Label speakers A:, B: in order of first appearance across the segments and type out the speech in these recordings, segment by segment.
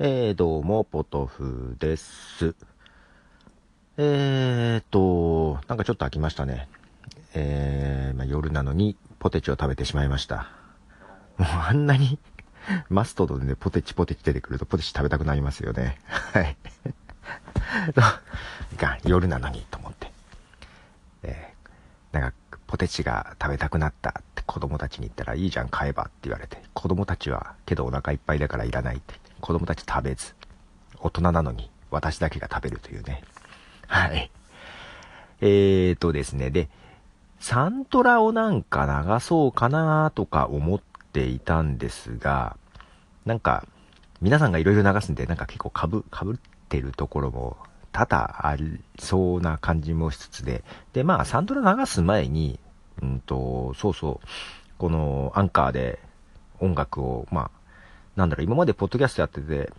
A: えー、どうも、ポトフです。えーと、なんかちょっと飽きましたね。えー、まあ、夜なのにポテチを食べてしまいました。もうあんなに マストドンでポテチポテチ出てくるとポテチ食べたくなりますよね。はい。が、夜なのにと思って。えー、なんか、ポテチが食べたくなったって子供たちに言ったらいいじゃん買えばって言われて子供たちはけどお腹いっぱいだからいらないって子供たち食べず大人なのに私だけが食べるというね。はい。えーとですね。でサントラをなんか流そうかなとか思っていたんですがなんか皆さんがいろいろ流すんでなんか結構かぶかぶってるところも多々ありそうな感じもしつつで、で、まあ、サントラ流す前に、うんと、そうそう、このアンカーで音楽を、まあ、なんだろう、今までポッドキャストやってて、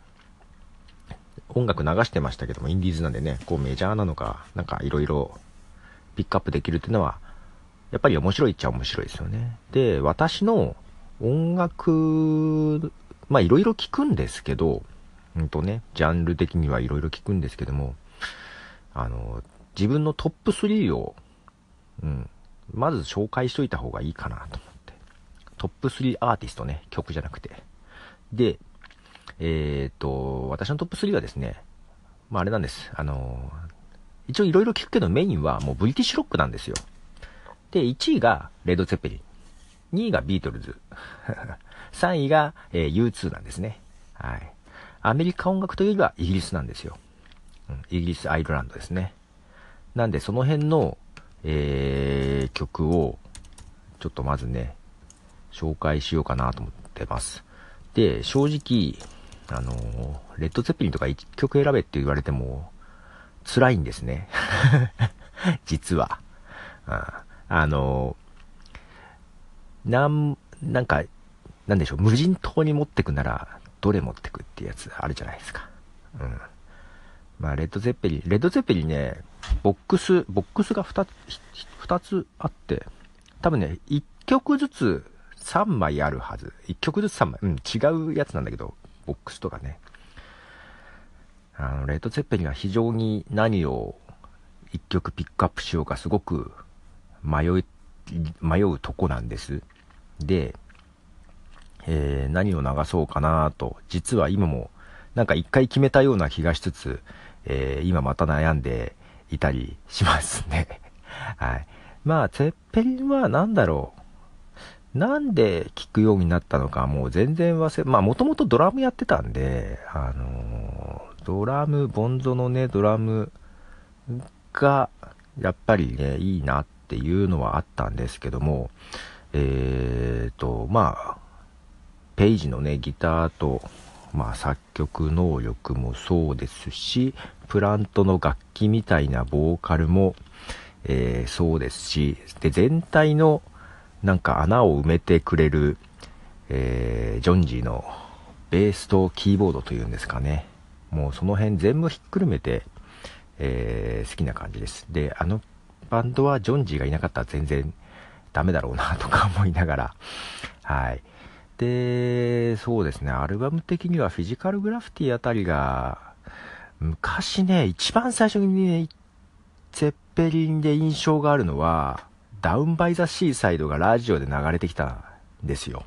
A: 音楽流してましたけども、インディーズなんでね、こうメジャーなのか、なんかいろいろピックアップできるっていうのは、やっぱり面白いっちゃ面白いですよね。で、私の音楽、まあいろいろ聞くんですけど、うんとね、ジャンル的にはいろいろ聞くんですけども、あの、自分のトップ3を、うん、まず紹介しといた方がいいかなと思って。トップ3アーティストね、曲じゃなくて。で、えっ、と、私のトップ3はですね、まああれなんです。あの、一応いろいろ聞くけどメインはもうブリティッシュロックなんですよ。で、1位がレッド・ツェッペリン。2位がビートルズ。3位が、えー U2 なんですね。はい。アメリカ音楽というよりはイギリスなんですよ。うん、イギリス、アイルランドですね。なんで、その辺の、えー、曲を、ちょっとまずね、紹介しようかなと思ってます。で、正直、あのーレッド・ゼッペリンとか1曲選べって言われても、辛いんですね。実は。うんあのーなん、なんか、なんでしょう、無人島に持ってくなら、どれ持ってくってやつあるじゃないですか。うん。まあ、レッド・ゼッペリン、レッド・ゼッペリンね、ボックス、ボックスが2つ、ひ二つあって、多分ね、1曲ずつ3枚あるはず。1曲ずつ3枚。うん、違うやつなんだけど、ボックスとかね。あの、レッド・ゼッペリンは非常に何を1曲ピックアップしようかすごく迷い、迷うとこなんです。で、えー何を流そうかなと、実は今も、なんか一回決めたような気がしつつ、えー今また悩んでいたりしますね。はい。まあ、ゼッペリンは何だろう。なんで聴くようになったのかもう全然忘れ、まあもともとドラムやってたんで、あのードラム、ボンゾのね、ドラムが、やっぱりね、いいなっていうのはあったんですけども、えーと、まあ、ペイジのね、ギターと、まあ、作曲能力もそうですし、プラントの楽器みたいなボーカルも、えーそうですし、で、全体の、なんか穴を埋めてくれる、えージョンジーのベースとキーボードというんですかね。もうその辺全部ひっくるめて、えー好きな感じです。で、あのバンドはジョンジーがいなかったら全然ダメだろうなとか思いながら、はい。で、そうですね、アルバム的にはフィジカルグラフィティあたりが、昔ね、一番最初にね、ゼッペリンで印象があるのは、ダウンバイザシーサイドがラジオで流れてきたんですよ。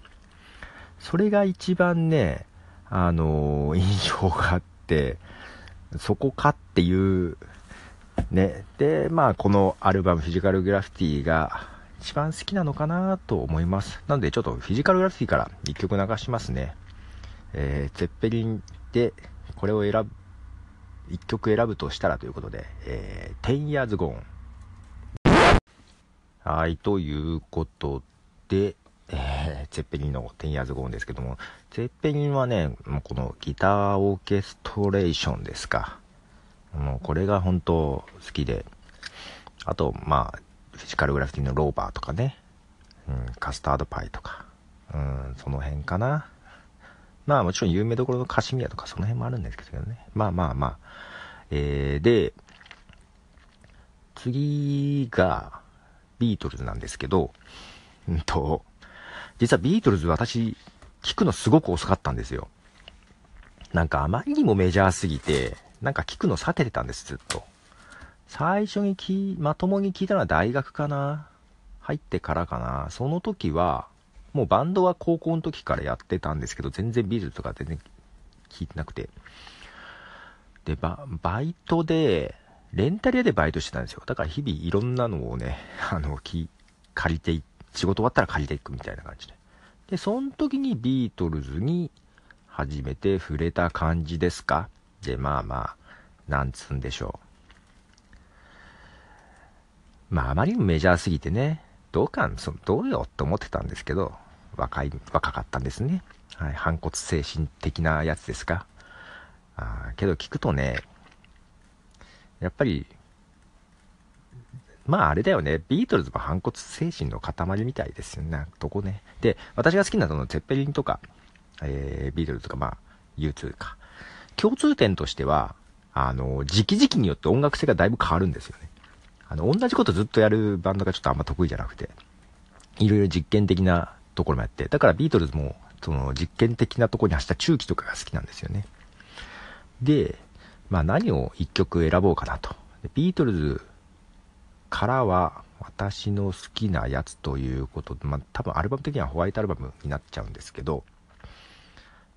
A: それが一番ね、あの 印象があって、そこかっていう、ね。で、まあ、このアルバム、フィジカルグラフィティが一番好きなのかなと思います。なので、ちょっとフィジカルグラフィティから一曲流しますね。えー、ゼッペリンでこれを選ぶ、一曲選ぶとしたらということで、えー、10 years gone。はい、ということで、えー、ゼッペリンの10 years ago ですけども、ゼッペリンはね、もうこのギターオーケストレーションですか。もうこれが本当好きで、あと、まあ、フィジカルグラフィティのローバーとかね、うん、カスタードパイとか、うん、その辺かな。まあもちろん有名どころのカシミヤとかその辺もあるんですけどね。まあまあまあ。えー、で、次がビートルズなんですけど、うんと、実はビートルズ私聞くのすごく遅かったんですよ。なんかあまりにもメジャーすぎて、なんか聞くの避けてたんです、ずっと。最初にき、まともに聞いたのは大学かな入ってからかなその時は、もうバンドは高校の時からやってたんですけど、全然ビートルズとか全然聞いてなくて。で、バ、バイトで、レンタル屋でバイトしてたんですよ。だから日々いろんなのをね、あの、き、借りてい、仕事終わったら借りていくみたいな感じで。で、その時にビートルズに初めて触れた感じですか？で、まあまあ、なんつうんでしょう。まああまりにもメジャーすぎてね、どうか、そどうよって思ってたんですけど、若い、若かったんですね。はい、反骨精神的なやつですか？あけど聞くとね、やっぱり、まああれだよね、ビートルズも反骨精神の塊みたいですよね、とこね。で、私が好きなその、ゼッペリンとか、えー、ビートルズとか、まあ、U2 か。共通点としては、あの、時期時期によって音楽性がだいぶ変わるんですよね。あの、同じことずっとやるバンドがちょっとあんま得意じゃなくて、いろいろ実験的なところもやって、だからビートルズも、その実験的なところに走った中期とかが好きなんですよね。で、まあ何を一曲選ぼうかなと。ビートルズからは私の好きなやつということで、まあ多分アルバム的にはホワイトアルバムになっちゃうんですけど、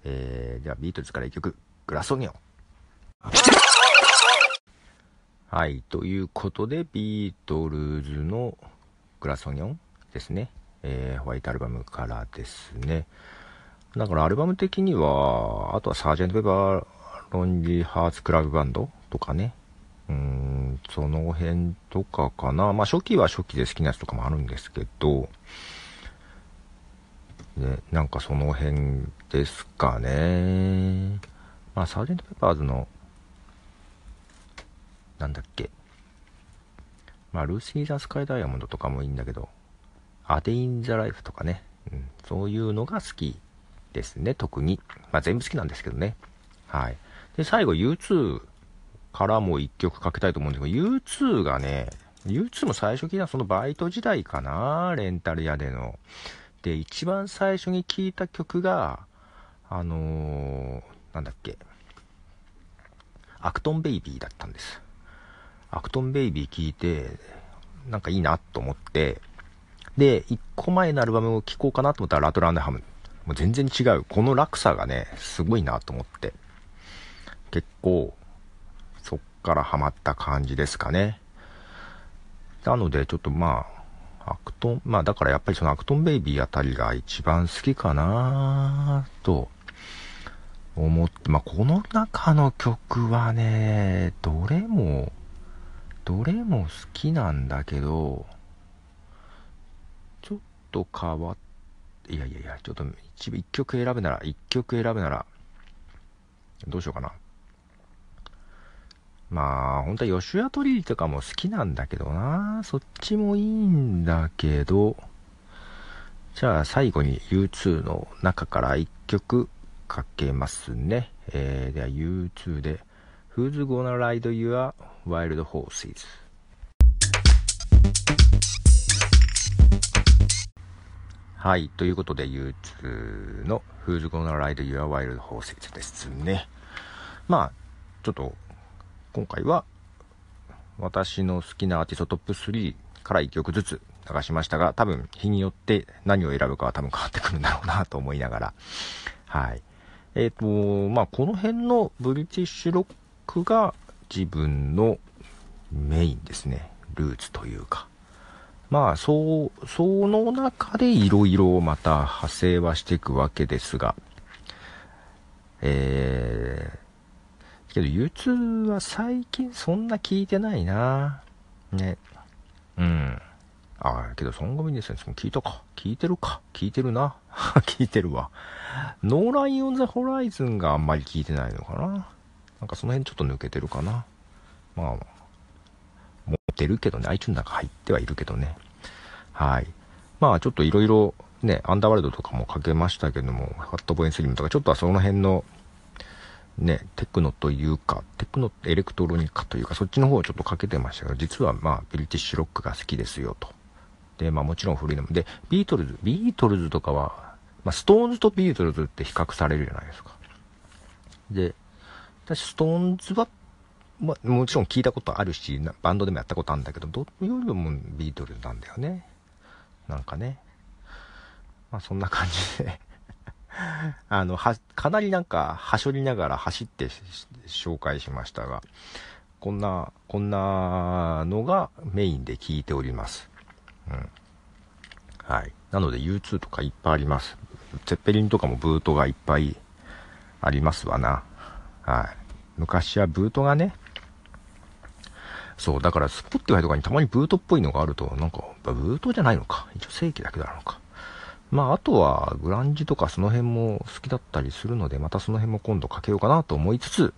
A: えー、じゃあビートルズから一曲、グラソニオン。はい、ということで、ビートルズのグラソニョンですね。えー、ホワイトアルバムからですね。だからアルバム的には、あとはサージェント・ペパー・ロンリー・ハーツ・クラブバンドとかね。うーん、その辺とかかな。まあ初期は初期で好きなやつとかもあるんですけど、ね、なんかその辺ですかね。まあ、サージェント・ペパーズの、なんだっけ。まあ、ルーシー・ザ・スカイ・ダイヤモンドとかもいいんだけど、アデイン・ザ・ライフとかね、うん、そういうのが好きですね、特に。まあ、全部好きなんですけどね。はい。で、最後 U2 からも一曲かけたいと思うんですけど、U2 がね、U2 も最初聞いたそのバイト時代かな、レンタル屋での。で、一番最初に聴いた曲が、あのー、なんだっけ、アクトンベイビーだったんです。Achtung Baby 聴いて、なんかいいなと思って、で、1個前のアルバムを聴こうかなと思ったら Rattle and Hum。もう全然違う。この落差がね、すごいなと思って。結構、そっからハマった感じですかね。なので、ちょっとまあ、アクトン、まあだからやっぱりその Achtung Baby あたりが一番好きかなと思って、まあこの中の曲はね、どれも、どれも好きなんだけど、ちょっと変わって、いやいやいや、ちょっと一一曲選ぶなら、一曲選ぶなら、どうしようかな。まあ、本当はヨシュアトリーとかも好きなんだけどな。そっちもいいんだけど、じゃあ最後に U2 の中から1曲かけますね。えー、では U2 で Who's Gonna Ride Your Wild Horses? はい。ということで U2 の Who's Gonna Ride Your Wild Horses ですね。まあ、ちょっと今回は私の好きなアーティストトップ3から1曲ずつ流しましたが、多分日によって何を選ぶかは多分変わってくるんだろうなと思いながら。はい。えっ、ー、と、まあ、この辺のブリティッシュロックが自分のメインですね。ルーツというか。まあ、そう、その中で色々また派生はしていくわけですが、えー、けど U2 は最近そんな聞いてないなね。うん。ああ、けどソングミニセンスも聞いたか。聞いてるか。聞いてるな。聞いてるわ。ノーライオンザホライズンがあんまり聞いてないのかな。なんかその辺ちょっと抜けてるかな。まあ、持ってるけどね。iTunes なんか入ってはいるけどね。はい。まあちょっといろいろね、アンダーワールドとかもかけましたけども、ハットボインスリムとか、ちょっとはその辺のね、テクノというか、テクノ、エレクトロニカというか、そっちの方をちょっとかけてましたが、実はまあ、ブリティッシュロックが好きですよと。で、まあもちろん古いのも。で、ビートルズ、ビートルズとかは、まあ、ストーンズとビートルズって比較されるじゃないですか。で、私、ストーンズは、まあ、もちろん聞いたことあるし、バンドでもやったことあるんだけど、どよりもビートルズなんだよね。なんかね。まあ、そんな感じで あの、は、かなりなんか、はしょりながら走って紹介しましたが、こんな、こんなのがメインで聞いております。うん。はい。なので U2 とかいっぱいあります。ゼッペリンとかもブートがいっぱいありますわな。はい。昔はブートがね、そう、だから Spotify とかにたまにブートっぽいのがあると、なんか、ブートじゃないのか。一応正規だけなのか。まあ、あとは、グランジとかその辺も好きだったりするので、またその辺も今度かけようかなと思いつつ、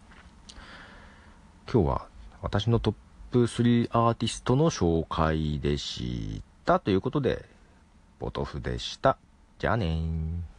A: 今日は私のトップ3アーティストの紹介でした。ということで、ポトフでした。じゃあねー。